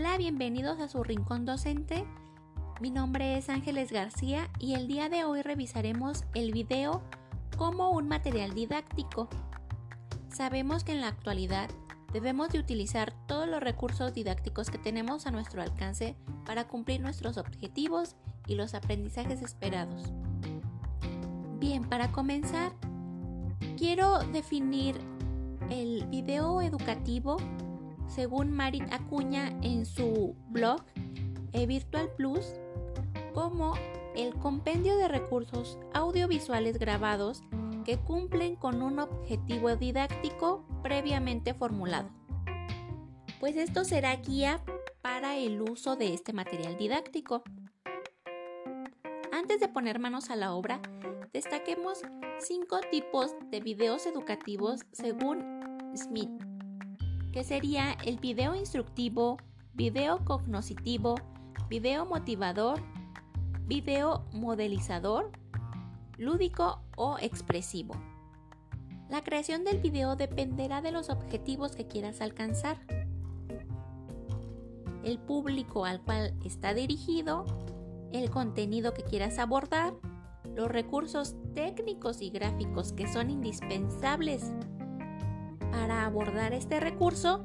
Hola, bienvenidos a su Rincón Docente. Mi nombre es Ángeles García y el día de hoy revisaremos el video como un material didáctico. Sabemos que en la actualidad debemos de utilizar todos los recursos didácticos que tenemos a nuestro alcance para cumplir nuestros objetivos y los aprendizajes esperados. Bien, para comenzar, quiero definir el video educativo según Marit Acuña en su blog eVirtual Plus como el compendio de recursos audiovisuales grabados que cumplen con un objetivo didáctico previamente formulado. Pues esto será guía para el uso de este material didáctico. Antes de poner manos a la obra, destaquemos cinco tipos de videos educativos según Smith, que sería el video instructivo, video cognoscitivo, video motivador, video modelizador, lúdico o expresivo. La creación del video dependerá de los objetivos que quieras alcanzar, el público al cual está dirigido, el contenido que quieras abordar, los recursos técnicos y gráficos que son indispensables para abordar este recurso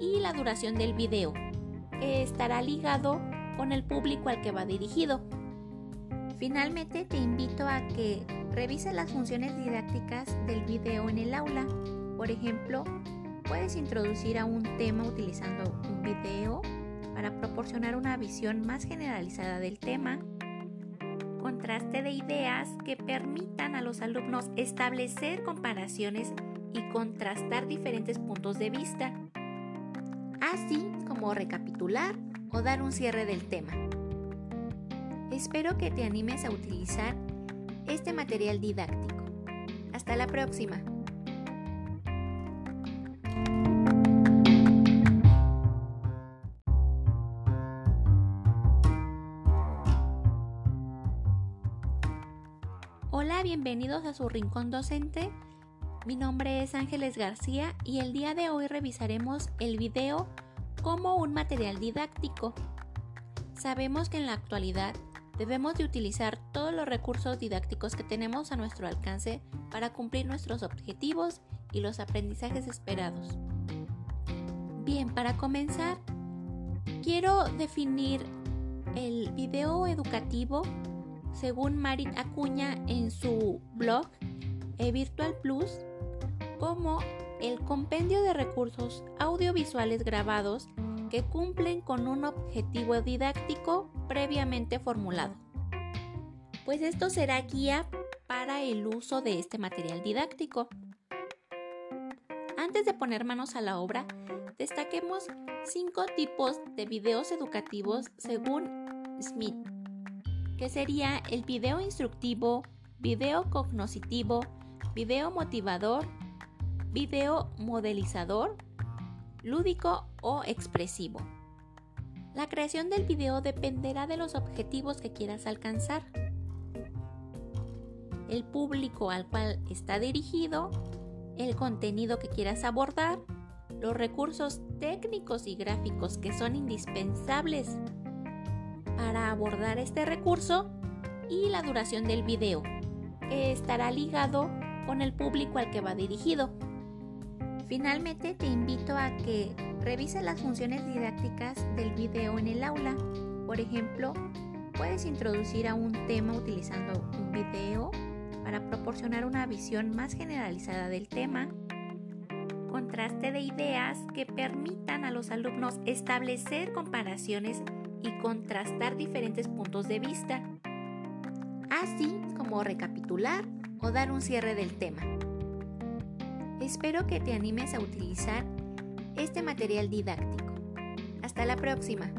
y la duración del video, que estará ligado con el público al que va dirigido. Finalmente te invito a que revises las funciones didácticas del video en el aula. Por ejemplo, puedes introducir a un tema utilizando un video para proporcionar una visión más generalizada del tema, contraste de ideas que permitan a los alumnos establecer comparaciones y contrastar diferentes puntos de vista, así como recapitular o dar un cierre del tema. Espero que te animes a utilizar este material didáctico. Hasta la próxima. Hola, bienvenidos a su Rincón Docente mi nombre es Ángeles García y el día de hoy revisaremos el video como un material didáctico. Sabemos que en la actualidad debemos de utilizar todos los recursos didácticos que tenemos a nuestro alcance para cumplir nuestros objetivos y los aprendizajes esperados. Bien, para comenzar, quiero definir el video educativo según Marit Acuña en su blog eVirtual Plus como el compendio de recursos audiovisuales grabados que cumplen con un objetivo didáctico previamente formulado. Pues esto será guía para el uso de este material didáctico. Antes de poner manos a la obra, destaquemos cinco tipos de videos educativos según Smith, que sería el video instructivo, video cognoscitivo, video motivador, video modelizador, lúdico o expresivo. La creación del video dependerá de los objetivos que quieras alcanzar, el público al cual está dirigido, el contenido que quieras abordar, los recursos técnicos y gráficos que son indispensables para abordar este recurso y la duración del video, que estará ligado con el público al que va dirigido. Finalmente te invito a que revises las funciones didácticas del video en el aula. Por ejemplo, puedes introducir a un tema utilizando un video para proporcionar una visión más generalizada del tema, contraste de ideas que permitan a los alumnos establecer comparaciones y contrastar diferentes puntos de vista, así como recapitular o dar un cierre del tema. Espero que te animes a utilizar este material didáctico. Hasta la próxima.